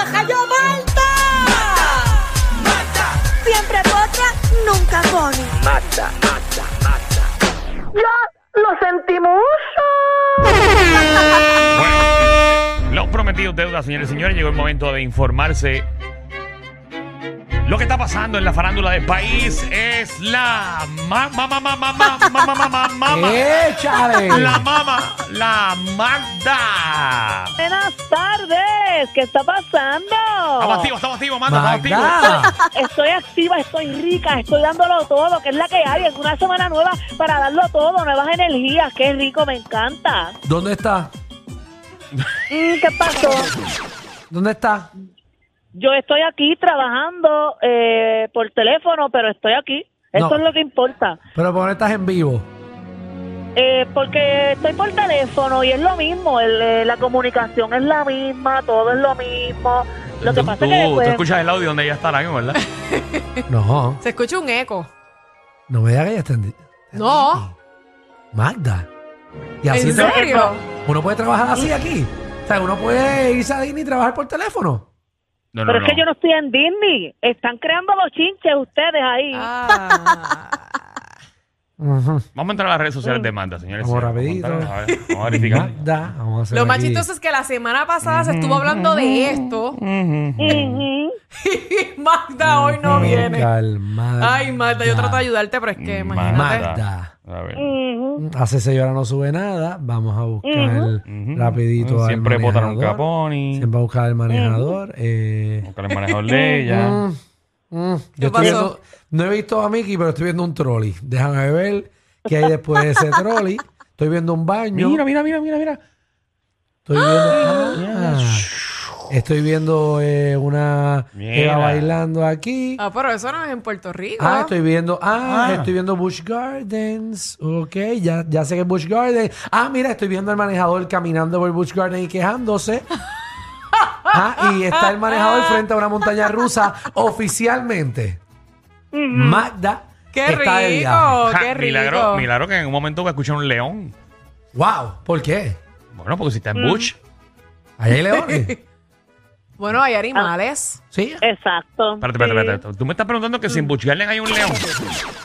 ¡Majayo Malta! Siempre potra, nunca pone. ¡Ya lo sentimos! Bueno, los prometidos deuda, señores y señores, llegó el momento de informarse. Lo que está pasando en la farándula del país es la mamá, mamá, mamá, mamá, mamá, mamá, mamá. ¡Échale! La mama, la Magda. Buenas tardes, ¿qué está pasando? Estamos activos, estamos activos, Magda, estamos activos. Estoy activa, estoy rica, estoy dándolo todo, que es la que hay. Es una semana nueva para darlo todo, nuevas energías. Qué rico, me encanta. ¿Dónde está? Mm, ¿Qué pasó? ¿Dónde está? Yo estoy aquí trabajando eh, por teléfono, pero estoy aquí. Eso No. es lo que importa. Pero ¿por qué estás en vivo? Eh, porque estoy por teléfono y es lo mismo. el, eh, la comunicación es la misma, todo es lo mismo. Lo que Tú- pasa tú, es que tú escuchas el audio donde ella está ahora mismo, ¿verdad? No, Se escucha un eco. no me digas que ella está en... No. Magda. Y así ¿En se- serio? uno puede trabajar así aquí. O sea, uno puede irse a Disney y trabajar por teléfono. No, Pero es que yo no estoy en Disney. Están creando los chinches ustedes ahí. Ah. Vamos a entrar a las redes sociales de Magda, señores. Vamos Señores, rapidito. Vamos a, ver, vamos a verificar. Magda, vamos a hacer Lo más aquí. chistoso es que la semana pasada se estuvo hablando de esto y Magda hoy no viene. Calmada. Ay, Magda, yo trato de ayudarte, pero es que imagínate. Magda. A ver. Hace seis horas no sube nada. Vamos a buscar rapidito al Siempre botan un manejador. caponi. Siempre a buscar el manejador. Eh, Buscar el manejador de ella. mm, mm. ¿Qué Yo estoy pasó? viendo, no he visto a Mickey, pero estoy viendo un trolley. Déjame ver qué hay después de ese trolley. Estoy viendo un baño. Mira, mira, mira, mira, mira. Estoy viendo. Ah, estoy viendo eh, una Mira. Eva bailando aquí. Ah, pero eso no es en Puerto Rico. Ah, estoy viendo, ah, Ah. estoy viendo Bush Gardens. Ok, ya, ya sé que es Bush Gardens. Ah, mira, estoy viendo al manejador caminando por Bush Gardens y quejándose. Ah, y está el manejador frente a una montaña rusa oficialmente. Magda. ¡Qué está de viaje. rico! Ja, ¡Qué rico! milagro, milagro que en un momento va a escuchar un león. Wow, ¿por qué? Bueno, porque si está en Bush. Ahí hay leones. Bueno, hay animales. sí, Exacto. Espérate, espérate, Sí. espérate. Tú me estás preguntando que si en Bush Garden hay un león.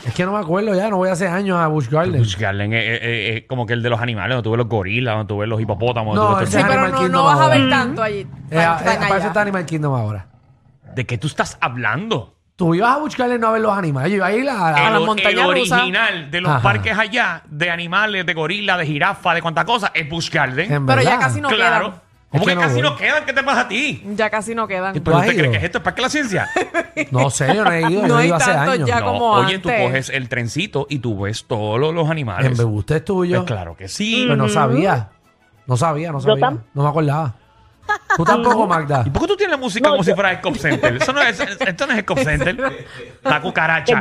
es que no me acuerdo ya, no voy hace años a Bush Gardens. Bush Garden es, es- es- es como que el de los animales, donde tú ves los gorilas, donde tú ves los hipopótamos. No, tú ves Sí, todo pero Animal no, Kingdom no vas a ahora. ver tanto allí. Eh, Están eh, allá. aparece está Animal Kingdom ahora. ¿De qué tú estás hablando? Tú ibas a Bush Gardens no a ver los animales. Yo iba a ir a, a- A la el, montaña el rusa. original de los Ajá. parques allá, de animales, de gorilas, de jirafa, de cuánta cosa, es Bush Garden. en Pero ya casi no claro. quedan. ¿Cómo Es que, que no casi voy. no quedan? ¿Qué te pasa a ti? Ya casi no quedan. ¿Tú ¿Pero has usted cree ido? que es esto? ¿Es Parque de la Ciencia? No sé, yo no he ido. No yo he hay ido hace tantos años. ya. No, como oye, tú antes. coges el trencito y tú ves todos los, los animales. En Bebuste es tuyo. Pues claro que sí. Pero no sabía. No sabía, no sabía. tam- No me acordaba. Tú tampoco, Magda. ¿Y por qué tú tienes la música como si fuera el Cop Center? Eso no es, esto no es el Cop Center. La cucaracha.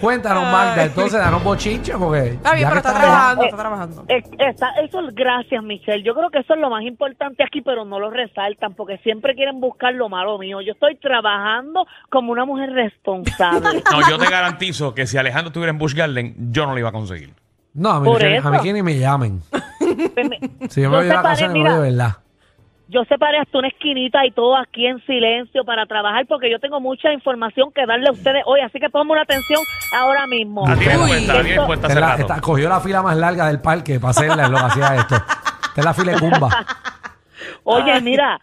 Cuéntanos, Magda. Entonces, danos bochinche porque. Está bien, ya pero está trabajando, Eh, está trabajando. Eh, está- eso es gracias, Michelle. Yo creo que eso es lo más importante aquí, pero no lo resaltan porque siempre quieren buscar lo malo mío. Yo estoy trabajando como una mujer responsable. No, yo te garantizo que si Alejandro estuviera en Bush Garden, yo no lo iba a conseguir. No, a mí, Por a mí eso. que ni me llamen. Pues me- Si yo me voy de separé, vacaciones, me voy mira. de verdad. yo separé hasta una esquinita y todo aquí en silencio para trabajar porque yo tengo mucha información que darle a ustedes hoy, así que ponme una atención ahora mismo. A ti me Uy, cuenta, a ti me esto- cuenta Esta hace es la- rato. esta- cogió la fila más larga del parque para hacerla, es lo que hacía esto. Esta es la fila de Cumba. Oye, mira,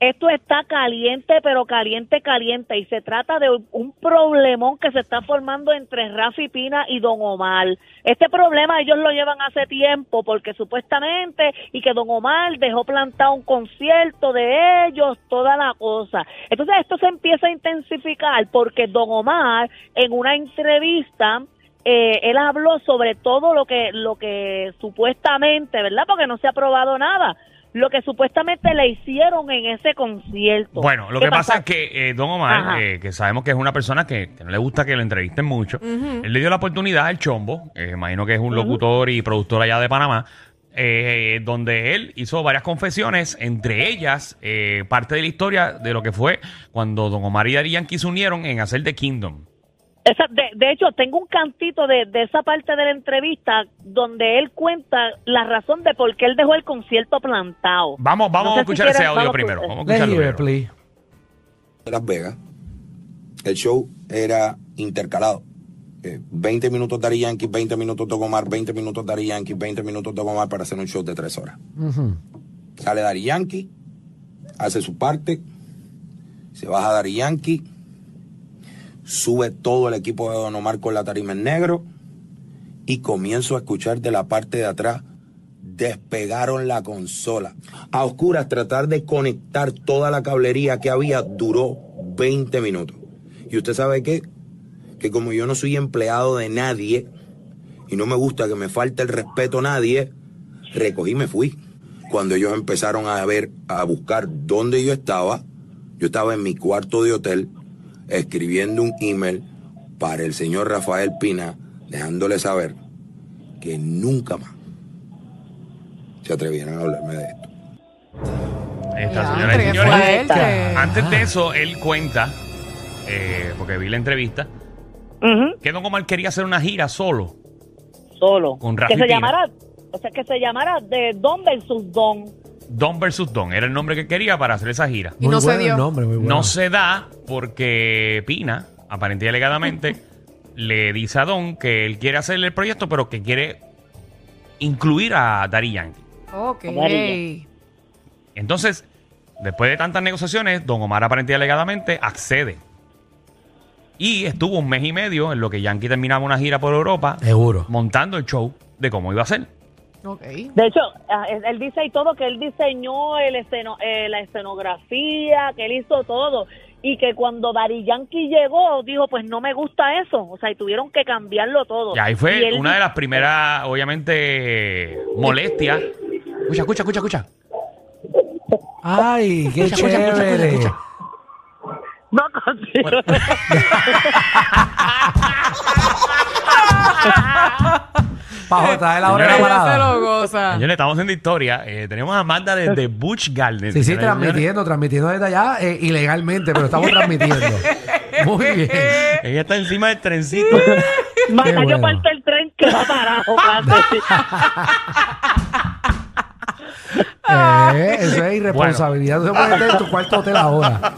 esto está caliente, pero caliente, caliente. Y se trata de un- problemón que se está formando entre Rafi Pina y Don Omar. Este problema ellos lo llevan hace tiempo porque supuestamente y que Don Omar dejó plantado un concierto de ellos, toda la cosa. Entonces esto se empieza a intensificar porque Don Omar en una entrevista eh, él habló sobre todo lo que lo que supuestamente, ¿verdad? Porque no se ha probado nada. Lo que supuestamente le hicieron en ese concierto. Bueno, lo ¿Qué que pasa es que eh, Don Omar, eh, que sabemos que es una persona que, que no le gusta que lo entrevisten mucho, él le dio la oportunidad al Chombo, eh, imagino que es un locutor y productor allá de Panamá, eh, donde él hizo varias confesiones, entre ellas eh, parte de la historia de lo que fue cuando Don Omar y Yankee se unieron en hacer The Kingdom. Esa- de, de hecho, tengo un cantito de, de esa parte de la entrevista donde él cuenta la razón de por qué él dejó el concierto plantado. Vamos, vamos No a escuchar si ese audio vamos a primero. Vamos a escucharlo primero. de Las Vegas, el show era intercalado. Eh, 20 minutos Dari Yankee, 20 minutos Don Omar, 20 minutos Dari Yankee, 20 minutos Don Omar para hacer un show de 3 horas. Sale Dari Yankee, hace su parte, se baja Dari Yankee, sube todo el equipo de Don Omar con la tarima en negro y comienzo a escuchar de la parte de atrás. Despegaron la consola. A oscuras tratar de conectar toda la cablería que había duró 20 minutos. ¿Y usted sabe qué? Que como yo no soy empleado de nadie y no me gusta que me falte el respeto a nadie, recogí y me fui. Cuando ellos empezaron a ver, a buscar dónde yo estaba, yo estaba en mi cuarto de hotel escribiendo un email para el señor Rafael Pina, dejándole saber que nunca más se atrevieran a hablarme de esto. Ahí está, Ya, señoras y señores. fuerte. Antes de eso, él cuenta, eh, porque vi la entrevista, Ujú, que Don Omar quería hacer una gira solo. Solo. Con Rafi que se Pina. llamara, o sea, que se llamara de Don versus Don. Don versus Don era el nombre que quería para hacer esa gira. Y Muy no se bueno dio. el nombre, muy bueno. No se da porque Pina, aparentemente y alegadamente, le dice a Don que él quiere hacer el proyecto, pero que quiere incluir a Daddy Yankee. Ok. Entonces, después de tantas negociaciones, Don Omar aparentemente y alegadamente accede. Y estuvo un mes y medio en lo que Yankee terminaba una gira por Europa, Seguro. montando el show de cómo iba a ser. De hecho, ah, él dice y todo que él diseñó el esceno- eh, la escenografía, que él hizo todo. Y que cuando Dari Yankee llegó, dijo, pues no me gusta eso. O sea, y tuvieron que cambiarlo todo. Y ahí Y fue él una de las primeras, obviamente, molestias. Escucha, escucha, escucha, escucha. Ay, qué Escucha, escucha, escucha, chévere. escucha. No, continúa. Para traer la hora de la Señores, Ella se parada. lo goza. Señores, estamos haciendo historia. Eh, tenemos a Amanda desde Bush Garden. Sí, sí, señores. transmitiendo, transmitiendo desde allá eh, ilegalmente, pero estamos transmitiendo. Muy bien. Ella está encima del trencito. Manda Qué yo parte el tren que va parado. Eh, eso es irresponsabilidad. No se puede estar en tu cuarto hotel ahora.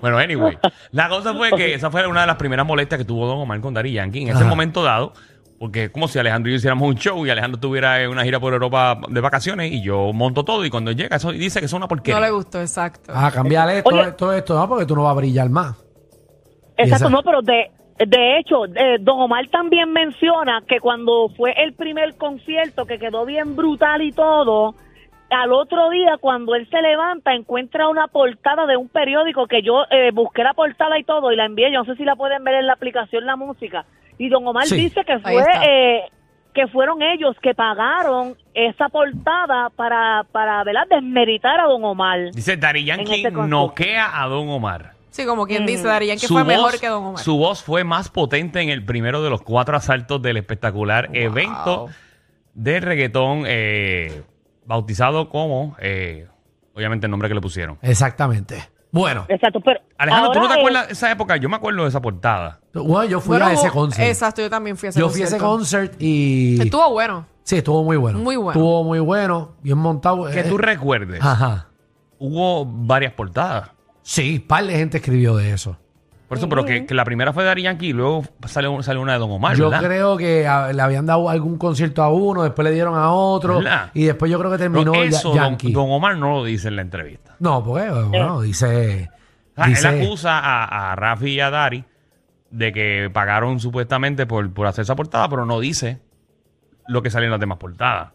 bueno, anyway. La cosa fue que esa fue una de las primeras molestias que tuvo Don Omar con Dari Yankee en ese Ajá. momento dado. Porque es como si Alejandro y yo hiciéramos un show y Alejandro tuviera eh, una gira por Europa de vacaciones y yo monto todo y cuando llega eso dice que es una porquería. No le gustó, exacto. Ah, cambiarle esto, Oye. esto, esto, no, porque tú no vas a brillar más. Exacto, esa- no, pero de, de hecho, eh, Don Omar también menciona que cuando fue el primer concierto, que quedó bien brutal y todo, al otro día, cuando él se levanta, encuentra una portada de un periódico que yo eh, busqué la portada y todo y la envié. Yo no sé si la pueden ver en la aplicación La Música. Y Don Omar Sí. dice que fue eh, que fueron ellos que pagaron esa portada para, para ¿verdad? desmeritar a Don Omar. Dice Dari Yankee concierto. noquea a Don Omar. Sí, como quien Mm. dice, Darían que Su fue voz- mejor que Don Omar. Su voz fue más potente en el primero de los cuatro asaltos del espectacular evento de reggaetón eh, bautizado como, eh, obviamente el nombre que le pusieron. Exactamente. Bueno, Exacto, pero Alejandro, ¿tú no te acuerdas de esa época? Yo me acuerdo de esa portada. bueno, yo fui Bueno, a ese concert. Exacto, yo también fui a ese Yo fui a ese concierto. concert y. Estuvo bueno. Sí, estuvo muy bueno. Muy bueno. Estuvo muy bueno, bien montado. Que eh, tú recuerdes, Ajá. hubo varias portadas. Sí, par de gente escribió de eso. Por eso, pero que, que la primera fue de Dari Yankee y luego salió, salió una de Don Omar, yo ¿verdad? creo que a- le habían dado algún concierto a uno, después le dieron a otro. ¿Verdad? Y después yo creo que Pero terminó Ya- eso don, Yankee. don Omar no lo dice en la entrevista. No, porque, bueno, dice. Ah, dice Él acusa a, a Rafi y a Dari de que pagaron supuestamente por, por hacer esa portada, pero no dice lo que salió en las demás portadas.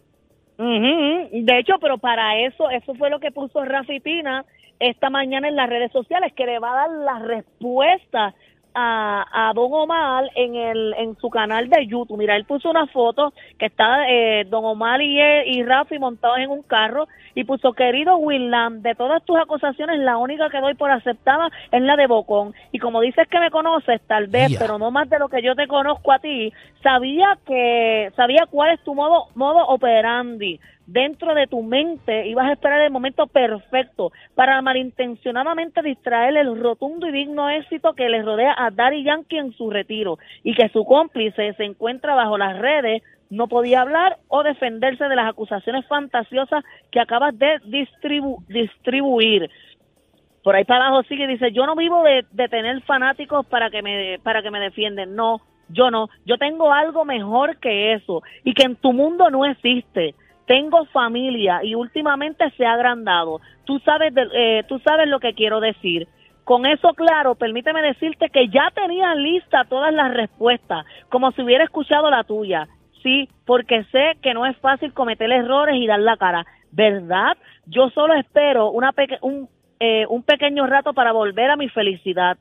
Ujú, De hecho, pero para eso, eso fue lo que puso Rafi Pina esta mañana en las redes sociales, que le va a dar la respuesta a, a Don Omar en el en su canal de YouTube. Mira, él puso una foto que está eh, Don Omar y, él- y Rafi montados en un carro y puso, querido Willam, de todas tus acusaciones, la única que doy por aceptada es la de Bocón. Y como dices que me conoces, tal vez, pero no más de lo que yo te conozco a ti, sabía que sabía cuál es tu modo modo operandi. Dentro de tu mente ibas a esperar el momento perfecto para malintencionadamente distraer el rotundo y digno éxito que le rodea a Daddy Yankee en su retiro y que su cómplice se encuentra bajo las redes, no podía hablar o defenderse de las acusaciones fantasiosas que acabas de distribu- distribuir. Por ahí para abajo sigue y dice, yo no vivo de, de tener fanáticos para que me para que me defienden. No, yo no. Yo tengo algo mejor que eso y que en tu mundo no existe. Tengo familia y últimamente se ha agrandado. Tú sabes de- eh, tú sabes lo que quiero decir. Con eso claro, permíteme decirte que ya tenía lista todas las respuestas, como si hubiera escuchado la tuya. Sí, porque sé que no es fácil cometer errores y dar la cara, ¿verdad? Yo solo espero una un, eh, un pequeño rato para volver a mi felicidad,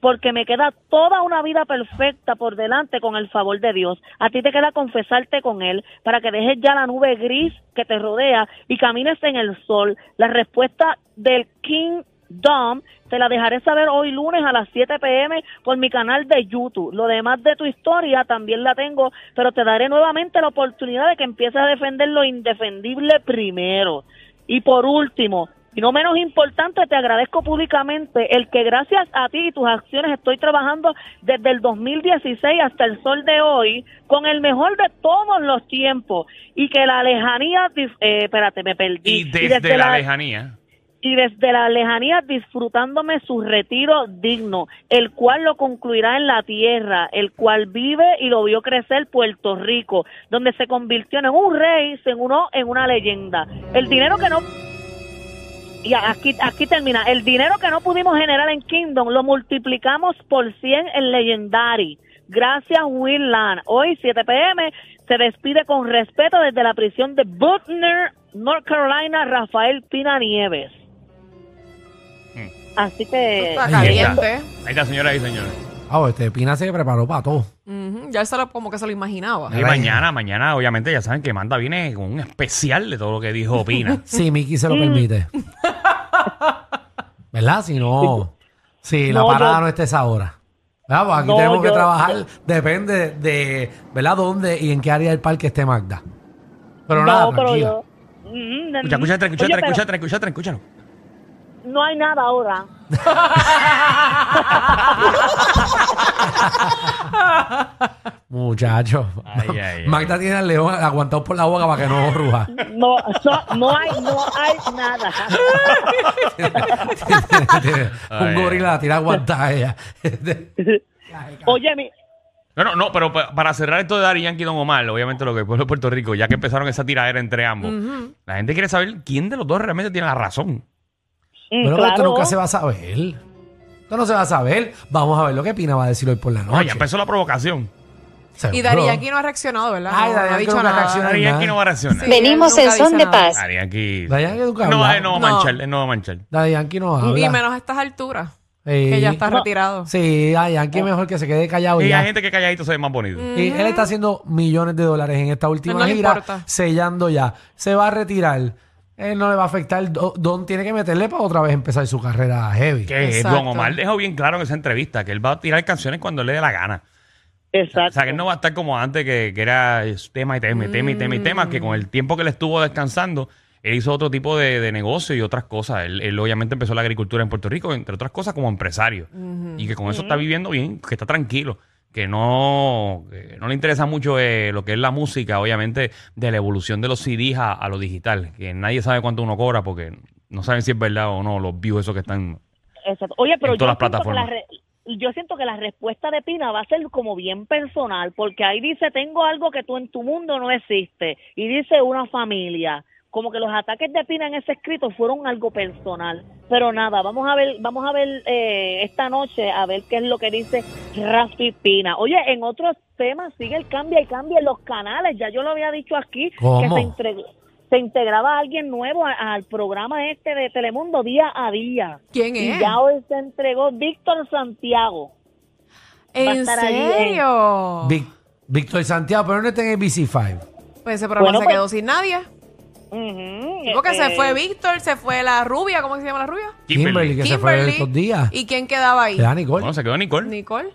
porque me queda toda una vida perfecta por delante con el favor de Dios. A ti te queda confesarte con Él para que dejes ya la nube gris que te rodea y camines en el sol. La respuesta del King Dom te la dejaré saber hoy lunes a las 7 pm por mi canal de YouTube. Lo demás de tu historia también la tengo, pero te daré nuevamente la oportunidad de que empieces a defender lo indefendible primero. Y por último, y no menos importante, te agradezco públicamente el que gracias a ti y tus acciones estoy trabajando desde el 2016 hasta el sol de hoy con el mejor de todos los tiempos y que la lejanía, eh, espérate, me perdí. Y desde la lejanía. y desde la lejanía disfrutándome su retiro digno, el cual lo concluirá en la tierra, el cual vive y lo vio crecer Puerto Rico, donde se convirtió en un rey, se unió en una leyenda. El dinero que no y aquí, aquí termina. El dinero que no pudimos generar en Kingdom lo multiplicamos por 100 en Legendary. Gracias, Will Land. Hoy, 7 pm, se despide con respeto desde la prisión de Butner, North Carolina, Rafael Pina Nieves. Así que. Está Ahí está. caliente. Ahí está, señoras y señores. Ah, este Pina se preparó para todo. Ya se lo, como que se lo imaginaba. Y mañana, mañana, obviamente, ya saben que Manda viene con un especial de todo lo que dijo Pina. Si Mickey se lo permite. ¿Verdad? Si no, si la No, parada yo- no esté esa hora. ¿Verdad? Pues aquí No, tenemos que yo- trabajar, depende de, ¿verdad? ¿Dónde y en qué área del parque esté Magda? Pero no, nada, pero tranquila. yo. Mm, Escucha, escucha, escucha, Oye, escucha, escucha, escucha, escúchalo. No hay nada ahora. Muchacho. Ay, ay, ay. Magda tiene al león aguantado por la boca para que no ruja. No, no, no hay, no hay nada. Un Ay, gorila la tira aguantada a ella. Oye, mi, No, no, no, pero pa- para cerrar esto de Dari Yankee y Don Omar, obviamente lo que es el pueblo de Puerto Rico, ya que empezaron esa tiradera entre ambos, la gente quiere saber quién de los dos realmente tiene la razón. mm, Pero esto claro. nunca se va a saber. Esto no se va a saber. Vamos a ver lo que Pina va a decir hoy por la No, noche. ya empezó la provocación. Seguro. Y Dari Yankee no ha reaccionado, ¿verdad? Ay, no, Dari no ha Yankee dicho nada. Dari Yankee no va a reaccionar. Sí, Venimos en son de nada. paz. Dari Yankee. Dari Yankee nunca No, habla. él no va a No. manchar, él no va a manchar. Daddy Yankee no habla. Y menos a estas alturas, Sí. que ya está retirado. Sí, Daddy Yankee mejor que se quede callado Y ya. hay gente que calladito se ve más bonito. Y él está haciendo millones de dólares en esta última No le gira, importa. sellando ya. Se va a retirar. Él no le va a afectar. Do- Don tiene que meterle para otra vez empezar su carrera heavy. Que Exacto. Don Omar dejó bien claro en esa entrevista que él va a tirar canciones cuando le dé la gana. Exacto. O sea, que él no va a estar como antes, que, que era tema y tema y tema y tema y tema, que con el tiempo que él estuvo descansando, él hizo otro tipo de, de negocio y otras cosas. Él, él obviamente empezó la agricultura en Puerto Rico, entre otras cosas como empresario. Y que con eso está viviendo bien, que está tranquilo. Que no, que no le interesa mucho eh, lo que es la música, obviamente, de la evolución de los CDs a, a lo digital. Que nadie sabe cuánto uno cobra porque no saben si es verdad o no los views esos que están... Exacto. Oye, pero en yo todas las que plataformas. la yo siento que la respuesta de Pina va a ser como bien personal, porque ahí dice, tengo algo que tú en tu mundo no existe, y dice una familia. Como que los ataques de Pina en ese escrito fueron algo personal. Pero nada, vamos a ver, vamos a ver eh, esta noche, a ver qué es lo que dice Rafi Pina. Oye, en otros temas sigue el cambio y cambia en los canales. Ya yo lo había dicho aquí, ¿Cómo? que se, entre- se integraba alguien nuevo al programa este de Telemundo día a día. ¿Quién Y es? ya hoy se entregó Víctor Santiago. ¿En serio? Vic- Víctor Santiago, pero no está en el BC5. Pues ese programa Bueno, se pues- quedó sin nadie. Ujú, Porque se eh, fue Víctor, se fue la rubia, ¿cómo se llama la rubia? Kimberly, que se fue estos días. ¿Y quién quedaba ahí? Se da Nicole. Bueno, se quedó Nicole. Nicole.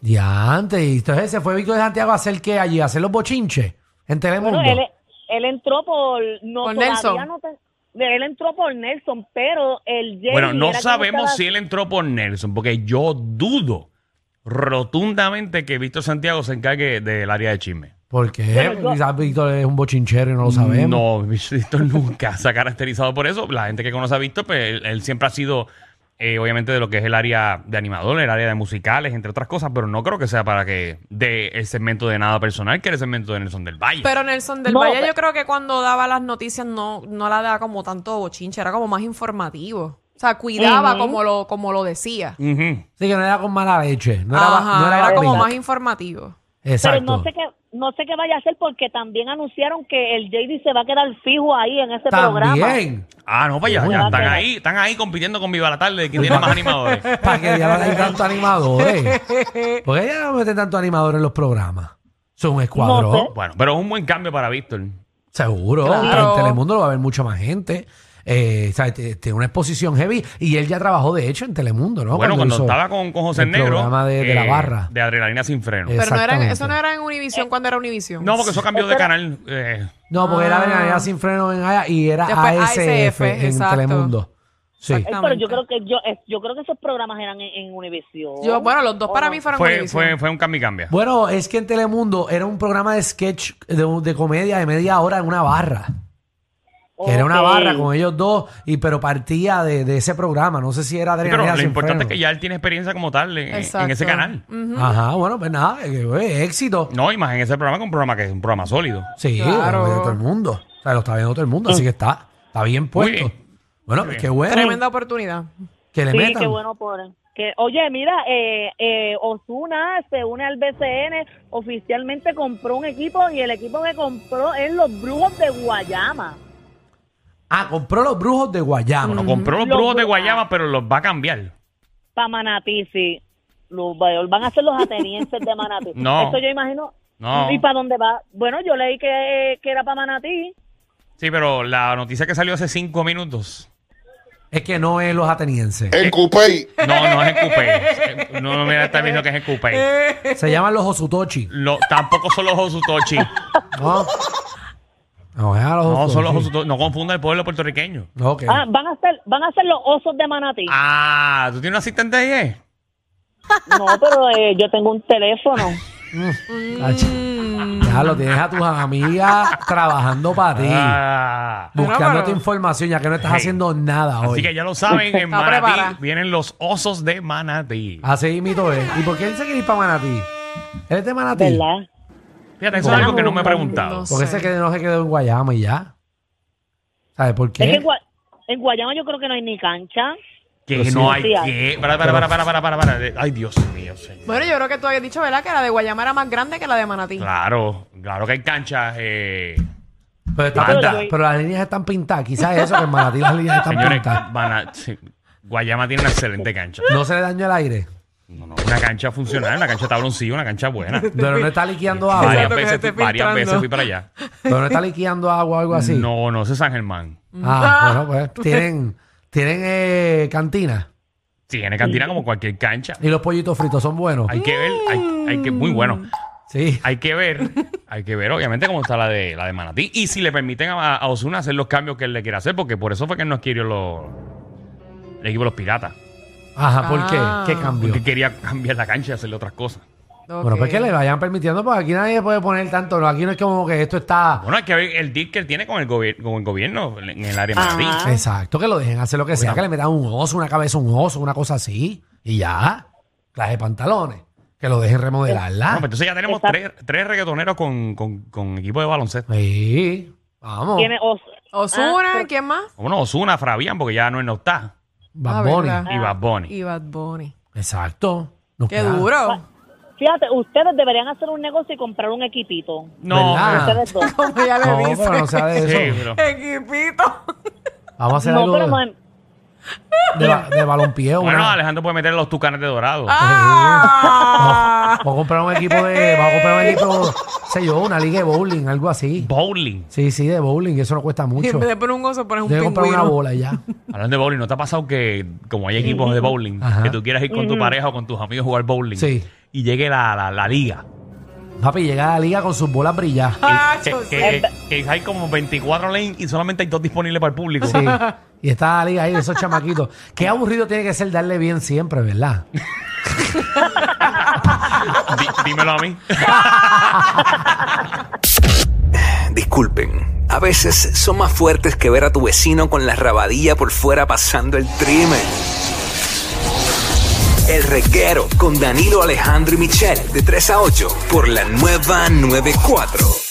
Diante. Y entonces se fue Víctor de Santiago a hacer qué allí, a hacer los bochinches en Telemundo. Bueno, él, él entró por no Por todavía Nelson. no te- él entró por Nelson, pero el Jamie Bueno, no sabemos estaba- si él entró por Nelson, porque yo dudo rotundamente que Víctor Santiago se encargue del área de chisme. ¿Por qué? Yo- Porque Quizás Víctor es un bochinchero y no lo sabemos. No, Víctor nunca se ha caracterizado por eso. La gente que conoce a Víctor, pues él, él siempre ha sido, eh, obviamente, de lo que es el área de animador, el área de musicales, entre otras cosas, pero no creo que sea para que dé el segmento de nada personal, que era el segmento de Nelson del Valle. Pero Nelson del No, Valle pero- yo creo que cuando daba las noticias no, no la daba como tanto bochinche, era como más informativo. O sea, cuidaba Ujú. como lo como lo decía. Ujú. Sí, que no era con mala leche. No era, Ajá, no era, era como más informativo. Exacto. Pero no sé qué no sé qué vaya a hacer porque también anunciaron que el JD se va a quedar fijo ahí en ese programa. También. Ah, no, pues ya, están ahí, están ahí compitiendo con Viva la Tarde, quién tiene más animadores. ¿Para que ya no hay tantos animadores? ¿Por qué ya no meten tantos animadores en los programas? Son un escuadrón. No sé. Bueno, pero es un buen cambio para Víctor. Seguro. Claro. En Telemundo lo va a ver mucha más gente. Eh, o sea, t- tiene una exposición heavy. Y él ya trabajó, de hecho, en Telemundo, ¿no? bueno, cuando estaba con, con José el Negro. programa de, de la eh, barra. De adrenalina sin freno. Eh, Pero no era, Exactamente. eso no era en Univision cuando era Univision. No, porque eso cambió de canal. eh, No, porque era Ah. Adrenalina sin freno en AYA y era Después ASF, ASF, en exacto. Telemundo. Sí. Eh, Pero yo creo que yo eh, yo creo que esos programas eran en, en Univision. Yo, bueno, los dos ¿O para no? mí fueron fue, Univision. fue, fue un cambio y cambia. Bueno, es que en Telemundo era un programa de sketch de, de comedia de media hora en una barra. Que Era una barra con ellos dos, y pero partía de, de ese programa. No sé si era Sí, pero Adrenalina lo sin importante es que ya él tiene experiencia como tal en, ese canal. Ajá, bueno, pues nada, eh, eh, éxito. No, y más en ese programa que un programa que es un programa sólido. Sí, Claro. lo todo el mundo. O sea, lo está viendo todo el mundo, así que está, está bien puesto. bien. Bueno, bien. qué bueno Tremenda oportunidad. que le Sí, metan. qué bueno por que oye, mira, eh, eh, Osuna se une al BCN, oficialmente compró un equipo y el equipo que compró es los Brujos de Guayama. Ah, compró los brujos de Guayama. No, compró los Los brujos de Guayama, pero los va a cambiar. Para Manatí, sí. Los, van a ser los atenienses de Manatí. No. Eso yo imagino. No. ¿Y para dónde va? Bueno, yo leí que, que era para Manatí. Sí, pero la noticia que salió hace cinco minutos. Es que no es los atenienses. En Coupey. No, no es en Coupé. No, no, mira, está viendo que es en Coupé. Se llaman los Osutochi. Lo- tampoco son los Osutochi. No. No, es a los No, son los. No confunda el pueblo puertorriqueño. Ok. Ah, van a ser, van a ser los osos de Manatí. Ah, ¿tú tienes un asistente ahí? eh? No, pero eh, yo tengo un teléfono. Ya lo tienes a tus amigas trabajando para ti. Ah. Buscándote pero- información ya que no estás Hey. haciendo nada hoy. Así que ya lo saben, en Manatí vienen los osos de Manatí. Así mito es. ¿Y por qué él se quiere ir para Manatí? ¿Él es de Manatí? ¿Verdad? Fíjate, eso es algo que no me he preguntado. No Porque sé. ese que no se quedó en Guayama y ya. ¿Sabes por Es que qué? en, Gua- en Guayama yo creo que no hay ni cancha. Que sí. no hay Sí hay. que. Para, para, para, para, para, para, para. Ay, Dios mío, señor. Bueno, yo creo que tú habías dicho, ¿verdad? Que la de Guayama era más grande que la de Manatí. Claro, claro que hay canchas. Eh, Pero, está pintada, pero las líneas están pintadas. Quizás eso, que en Manatí las líneas están señores, pintadas. Sí, Guayama tiene una excelente cancha. No se le dañó el aire. No, no, una cancha funcional, una cancha tabloncillo, una cancha buena. Pero no está liqueando agua. Varias Exacto, que se veces, esté varias filtrando. veces fui para allá. Pero no está liqueando agua o algo así. No, no, ese es San Germán. Ah, bueno, pues tienen, tienen eh, cantina. Tiene cantina como cualquier cancha. Y los pollitos fritos son buenos. Hay que ver, hay, hay que, muy bueno. Sí. Hay que ver, hay que ver, obviamente, cómo está la de la de Manatí. Y si le permiten a, a Osuna hacer los cambios que él le quiere hacer, porque por eso fue que él no adquirió los, el equipo de los piratas. Ajá, ¿por qué? Ah. ¿Qué cambio? Porque quería cambiar la cancha y hacerle otras cosas. Bueno, pues que le vayan permitiendo, porque aquí nadie puede poner tanto. no, Aquí no es como que esto está. Bueno, hay que ver el deal que él tiene con el, gobier- con el gobierno en el área de Ajá. Manatí. Exacto, que lo dejen hacer lo que sea, que le metan un oso, una cabeza, un oso, una cosa así. Y ya. Clase de pantalones. Que lo dejen remodelarla. No, pues entonces ya tenemos tres, tres reggaetoneros con, con, con equipo de baloncesto. Sí. Vamos. Tiene os- Osuna, Ah, pero- ¿quién más? Bueno, Osuna, Fabián, porque ya no, él no está. Bad Ah, Bunny. verdad. Y Bad Bunny. Y Bad Bunny. Exacto. Nos Qué queda- duro. Fíjate, ustedes deberían hacer un negocio y comprar un equipito. No, ¿Verdad? Ustedes dos. Como ella le No, dice. pero no sea de eso. Sí, Equipito. Vamos a hacer No, algo pero no, de, ba- de balompié. Bueno, una- Alejandro puede meter los tucanes de dorado. Ah. Vamos a comprar un equipo de. Vamos a comprar un equipo, sé yo, una liga de bowling, algo así. Bowling. Sí, sí, de bowling, eso no cuesta Y mucho. en vez de poner un oso, pones un Debe comprar una pingüino. bola y ya. Hablando de bowling, ¿no te ha pasado que, como hay equipos de bowling, Ajá. que tú quieras ir con tu pareja o con tus amigos a jugar bowling Sí. y llegue la, la, la liga Papi, llega a la liga con sus bolas brilladas. Ah, Que, hay como 24 lanes y solamente hay dos disponibles para el público. Sí. Y está la liga ahí de esos chamaquitos. Qué aburrido tiene que ser darle bien siempre, ¿verdad? Di- dímelo a mí. Disculpen, a veces son más fuertes que ver a tu vecino con la rabadilla por fuera pasando el trimen. El reguero con Danilo Alejandro y Michel de 3 a 8 por la nueva 94.